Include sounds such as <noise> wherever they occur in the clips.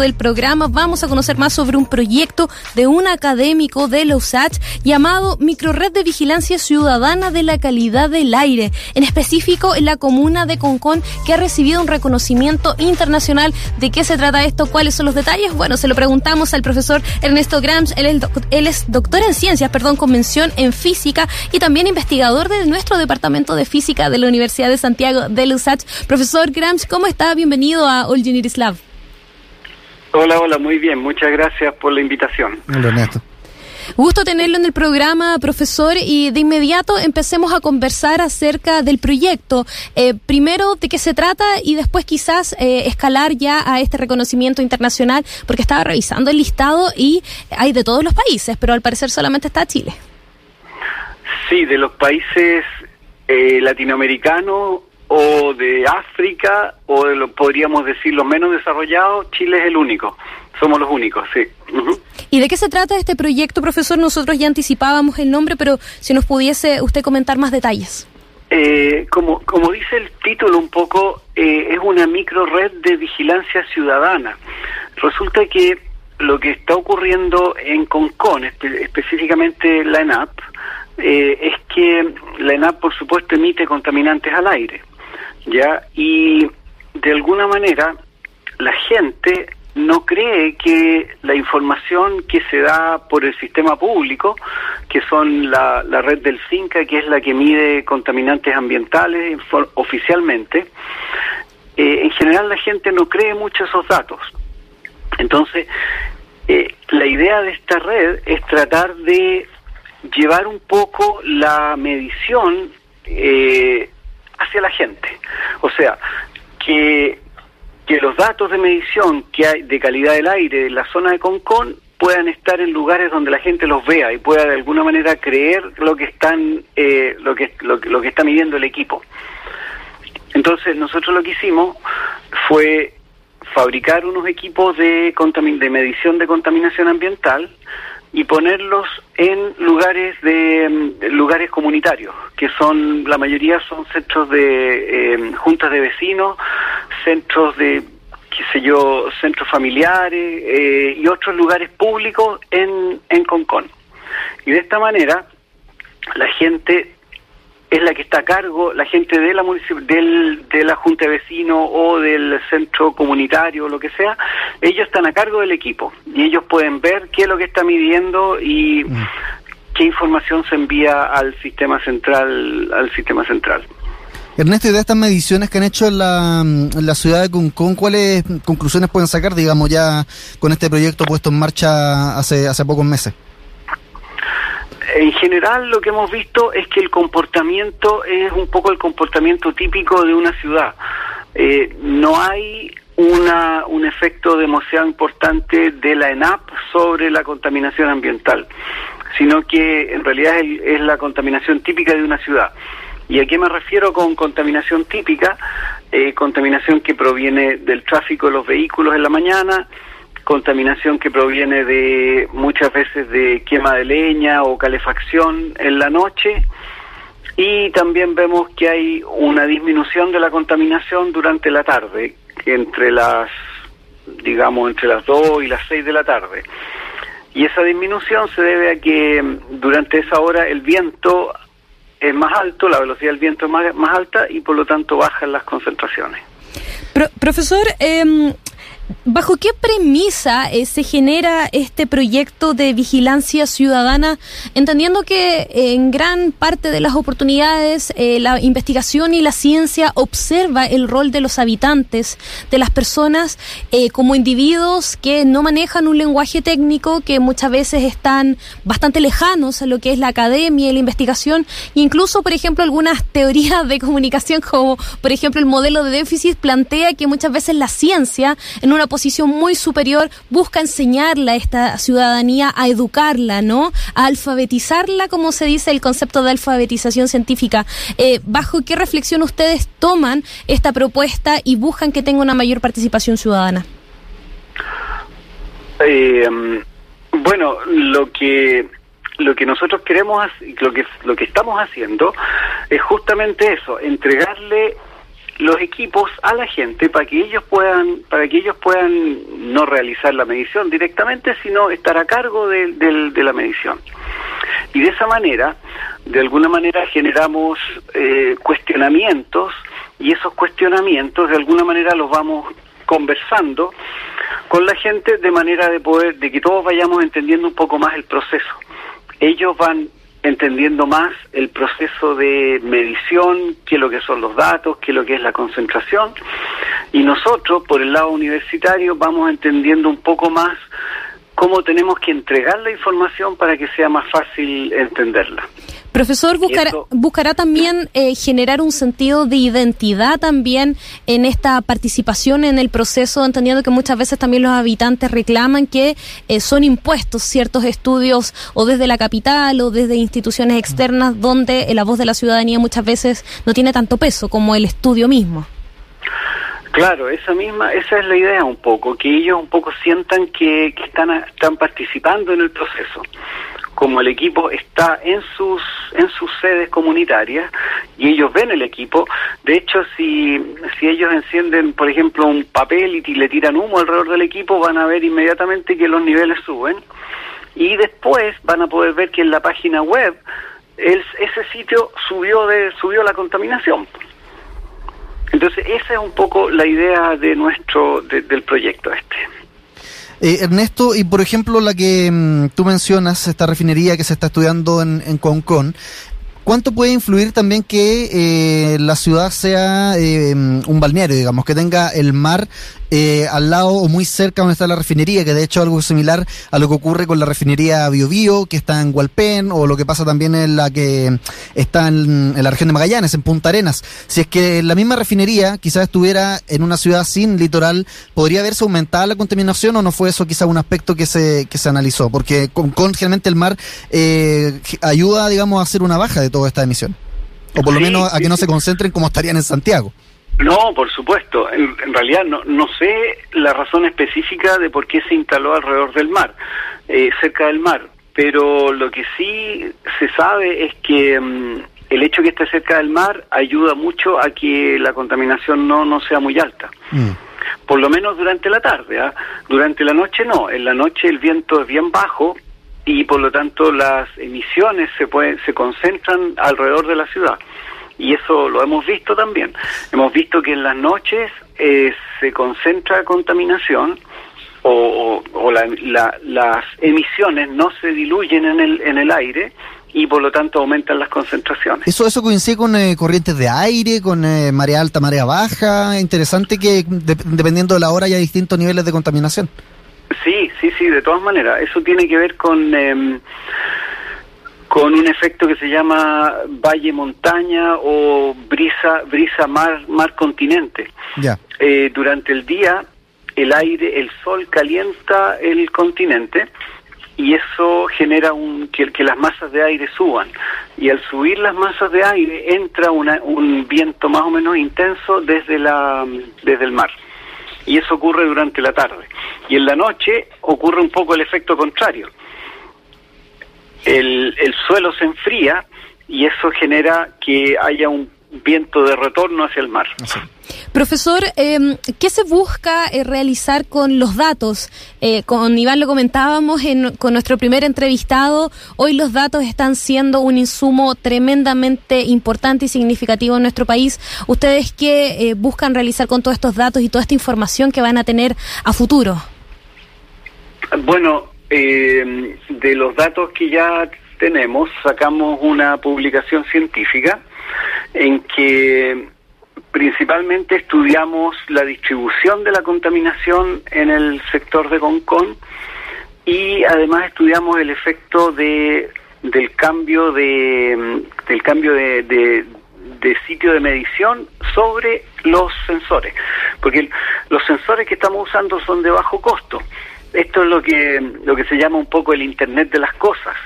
del programa vamos a conocer más sobre un proyecto de un académico de la USACH llamado Microred de Vigilancia Ciudadana de la Calidad del Aire, en específico en la comuna de Concón, que ha recibido un reconocimiento internacional. ¿De qué se trata esto? ¿Cuáles son los detalles? Bueno, se lo preguntamos al profesor Ernesto Grams, él es, doctor en ciencias, perdón, con mención en física y también investigador de nuestro departamento de física de la Universidad de Santiago de la USACH. Profesor Grams, ¿cómo está? Bienvenido a All Lab. Hola, hola, muy bien. Muchas gracias por la invitación. Hola, Ernesto. Gusto tenerlo en el programa, profesor, y de inmediato empecemos a conversar acerca del proyecto. Eh, primero, de qué se trata y después quizás eh, escalar ya a este reconocimiento internacional, porque estaba revisando el listado y hay de todos los países, pero al parecer solamente está Chile. Sí, de los países eh, latinoamericanos o de África o de lo, podríamos decir los menos desarrollados, Chile es el único. Somos los únicos, sí. ¿Y de qué se trata este proyecto, profesor? Nosotros ya anticipábamos el nombre, pero si nos pudiese usted comentar más detalles. Eh, como, como dice el título un poco, eh, es una micro red de vigilancia ciudadana. Resulta que lo que está ocurriendo en Concon, espe específicamente la ENAP, eh, es que la ENAP, por supuesto, emite contaminantes al aire. ¿Ya? Y de alguna manera la gente no cree que la información que se da por el sistema público, que son la, la red del CINCA, que es la que mide contaminantes ambientales oficialmente, eh, en general la gente no cree mucho esos datos. Entonces, eh, la idea de esta red es tratar de llevar un poco la medición eh, hacia la gente. O sea, que, que los datos de medición que hay de calidad del aire en la zona de Concón puedan estar en lugares donde la gente los vea y pueda de alguna manera creer lo que están eh, lo que lo, que está midiendo el equipo. Entonces nosotros lo que hicimos fue fabricar unos equipos de, de medición de contaminación ambiental y ponerlos en lugares de lugares comunitarios que son la mayoría son centros de eh, juntas de vecinos centros de qué sé yo centros familiares eh, y otros lugares públicos en en Concón. Y de esta manera la gente es la que está a cargo, la gente de la del, de la Junta de Vecinos o del centro comunitario o lo que sea, ellos están a cargo del equipo y ellos pueden ver qué es lo que está midiendo y mm. qué información se envía al sistema central, al sistema central. Ernesto, y de estas mediciones que han hecho en la, en la ciudad de Concón, ¿cuáles conclusiones pueden sacar, digamos, ya con este proyecto puesto en marcha hace, hace pocos meses? En general lo que hemos visto es que el comportamiento es un poco el comportamiento típico de una ciudad. Eh, no hay una, un efecto demasiado importante de la ENAP sobre la contaminación ambiental, sino que en realidad es, es la contaminación típica de una ciudad. ¿Y a qué me refiero con contaminación típica? Eh, contaminación que proviene del tráfico de los vehículos en la mañana, contaminación que proviene de muchas veces de quema de leña o calefacción en la noche y también vemos que hay una disminución de la contaminación durante la tarde, entre las digamos entre las 2 y las 6 de la tarde. Y esa disminución se debe a que durante esa hora el viento es más alto, la velocidad del viento es más, más alta y por lo tanto bajan las concentraciones. profesor, eh, ¿Bajo qué premisa eh, se genera este proyecto de vigilancia ciudadana, entendiendo que eh, en gran parte de las oportunidades eh, la investigación y la ciencia observa el rol de los habitantes, de las personas como individuos que no manejan un lenguaje técnico, que muchas veces están bastante lejanos a lo que es la academia y la investigación, incluso, por ejemplo, algunas teorías de comunicación, como por ejemplo el modelo de déficit, plantea que muchas veces la ciencia, en una posición muy superior, busca enseñarla a esta ciudadanía, a educarla, ¿no? A alfabetizarla, como se dice el concepto de alfabetización científica. Eh, ¿Bajo qué reflexión ustedes toman esta propuesta y buscan que tenga una mayor participación ciudadana? Eh, bueno, lo que lo que nosotros queremos, lo que lo que estamos haciendo es justamente eso, entregarle los equipos a la gente para que ellos puedan para que ellos puedan no realizar la medición directamente sino estar a cargo de, de la medición. Y de esa manera de alguna manera generamos eh, cuestionamientos y esos cuestionamientos de alguna manera los vamos conversando con la gente de manera de poder de que todos vayamos entendiendo un poco más el proceso. Ellos van entendiendo más el proceso de medición, qué es lo que son los datos, qué es lo que es la concentración, y nosotros, por el lado universitario, vamos entendiendo un poco más cómo tenemos que entregar la información para que sea más fácil entenderla. Profesor, buscará, buscará también eh, generar un sentido de identidad también en esta participación en el proceso, entendiendo que muchas veces también los habitantes reclaman que eh, son impuestos ciertos estudios o desde la capital o desde instituciones externas donde eh, la voz de la ciudadanía muchas veces no tiene tanto peso como el estudio mismo. Claro, esa misma, esa es la idea un poco, que ellos un poco sientan que, que están, están participando en el proceso como el equipo está en sus en sus sedes comunitarias y ellos ven el equipo. De hecho si si ellos encienden por ejemplo un papel y le tiran humo alrededor del equipo van a ver inmediatamente que los niveles suben. Y después van a poder ver que en la página web ese sitio subió de subió la contaminación. Entonces esa es un poco la idea de nuestro del proyecto este eh, Ernesto, y por ejemplo la que mm, tú mencionas, esta refinería que se está estudiando en, en Concón, ¿Cuánto puede influir también que eh, la ciudad sea eh, un balneario, digamos, que tenga el mar eh, al lado o muy cerca donde está la refinería, que de hecho es algo similar a lo que ocurre con la refinería Biobío, que está en Hualpén, o lo que pasa también en la que está en, la región de Magallanes, en Punta Arenas. Si es que la misma refinería quizás estuviera en una ciudad sin litoral, ¿podría verse aumentada la contaminación o no fue eso quizás un aspecto que se, que se analizó? Porque con, con generalmente el mar eh, ayuda, digamos, a hacer una baja de toda esta emisión. O por lo menos a que no se concentren como estarían en Santiago. No, por supuesto. En, realidad no, no sé la razón específica de por qué se instaló alrededor del mar, eh, cerca del mar. Pero lo que sí se sabe es que mm, el hecho de que esté cerca del mar ayuda mucho a que la contaminación no, no sea muy alta. Mm. Por lo menos durante la tarde. ¿ah? Durante la noche no. En la noche el viento es bien bajo y por lo tanto las emisiones se, pueden, se concentran alrededor de la ciudad y eso lo hemos visto también. Hemos visto que en las noches eh, se concentra contaminación o, las emisiones no se diluyen en el, en el aire y por lo tanto aumentan las concentraciones. Eso eso coincide con eh, corrientes de aire, con eh, marea alta, marea baja. Interesante que dependiendo de la hora haya distintos niveles de contaminación. Sí, sí, sí, de todas maneras. Eso tiene que ver con em, con un efecto que se llama valle montaña o brisa brisa mar mar continente. Eh, durante el día el aire, el sol calienta el continente y eso genera un, que, que, las masas de aire suban. Y al subir las masas de aire entra un viento más o menos intenso desde, la, desde el mar. Y eso ocurre durante la tarde. Y en la noche ocurre un poco el efecto contrario el, el suelo se enfría y eso genera que haya un viento de retorno hacia el mar. Profesor, eh, ¿qué se busca eh, realizar con los datos? Eh, con Iván lo comentábamos en, con nuestro primer entrevistado, hoy los datos están siendo un insumo tremendamente importante y significativo en nuestro país. ¿Ustedes qué eh, buscan realizar con todos estos datos y toda esta información que van a tener a futuro? Bueno, eh, de los datos que ya tenemos, sacamos una publicación científica en que principalmente estudiamos la distribución de la contaminación en el sector de Concón y además estudiamos el efecto de del cambio de del cambio de, de sitio de medición sobre los sensores, porque los sensores que estamos usando son de bajo costo esto es lo que, lo que se llama un poco el Internet de las cosas.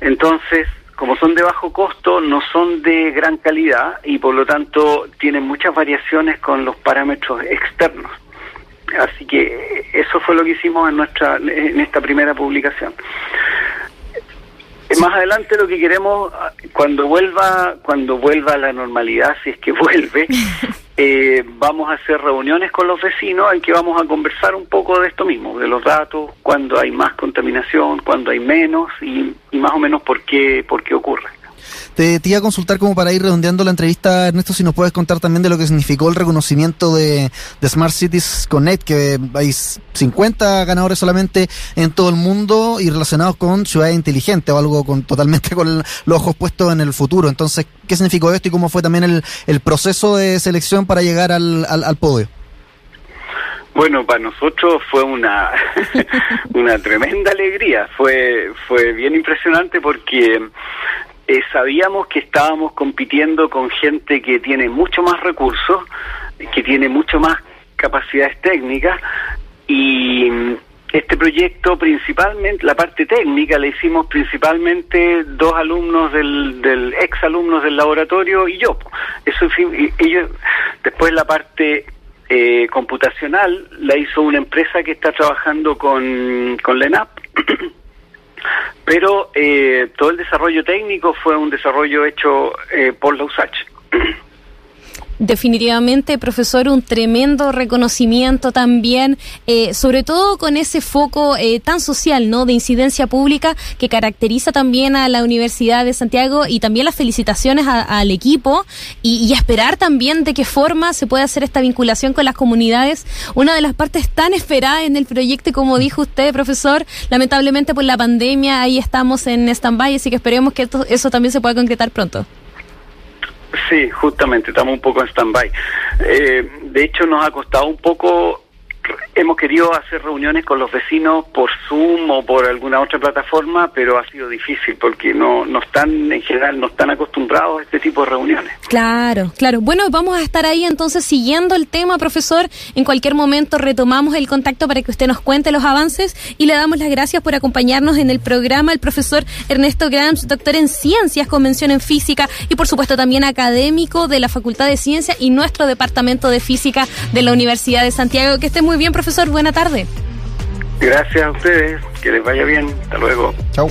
Entonces, como son de bajo costo, no son de gran calidad y por lo tanto tienen muchas variaciones con los parámetros externos. Así que eso fue lo que hicimos en nuestra en esta primera publicación. Más adelante lo que queremos cuando vuelva cuando vuelva a la normalidad, si es que <laughs> vuelve, eh, vamos a hacer reuniones con los vecinos en que vamos a conversar un poco de esto mismo, de los datos, cuando hay más contaminación, cuando hay menos y, y más o menos por qué, por qué ocurre. Te, iba a consultar como para ir redondeando la entrevista, Ernesto, si nos puedes contar también de lo que significó el reconocimiento de, Smart Cities Connect, que hay 50 ganadores solamente en todo el mundo y relacionados con ciudades inteligentes o algo con totalmente con los ojos puestos en el futuro. Entonces, ¿qué significó esto y cómo fue también el, el proceso de selección para llegar al, al, al podio? Bueno, para nosotros fue una <laughs> una tremenda alegría, fue fue bien impresionante porque eh, sabíamos que estábamos compitiendo con gente que tiene mucho más recursos, que tiene mucho más capacidades técnicas y mm, este proyecto principalmente, la parte técnica la hicimos principalmente dos alumnos del, del ex alumnos del laboratorio y yo. Eso ellos, después la parte eh, computacional la hizo una empresa que está trabajando con, con la <clears throat> pero eh, todo el desarrollo técnico fue un desarrollo hecho eh, por la USACH. <clears throat> definitivamente, profesor, un tremendo reconocimiento también, eh, sobre todo con ese foco eh, tan social, ¿no? De incidencia pública que caracteriza también a la Universidad de Santiago y también las felicitaciones al equipo y, esperar también de qué forma se puede hacer esta vinculación con las comunidades. Una de las partes tan esperadas en el proyecto, como dijo usted, profesor, lamentablemente por la pandemia ahí estamos en stand-by, así que esperemos que eso también se pueda concretar pronto. Sí, justamente, estamos un poco en stand-by. Eh, de hecho, nos ha costado un poco hemos querido hacer reuniones con los vecinos por Zoom o por alguna otra plataforma, pero ha sido difícil porque no, no están, en general, no están acostumbrados a este tipo de reuniones. Claro, claro. Bueno, vamos a estar ahí entonces siguiendo el tema, profesor. En cualquier momento retomamos el contacto para que usted nos cuente los avances y le damos las gracias por acompañarnos en el programa el profesor Ernesto Grams, doctor en ciencias, convención en física y por supuesto también académico de la Facultad de Ciencias y nuestro departamento de física de la Universidad de Santiago. Que esté muy bien, profesor. Buena tarde. Gracias a ustedes. Que les vaya bien. Hasta luego. Chao.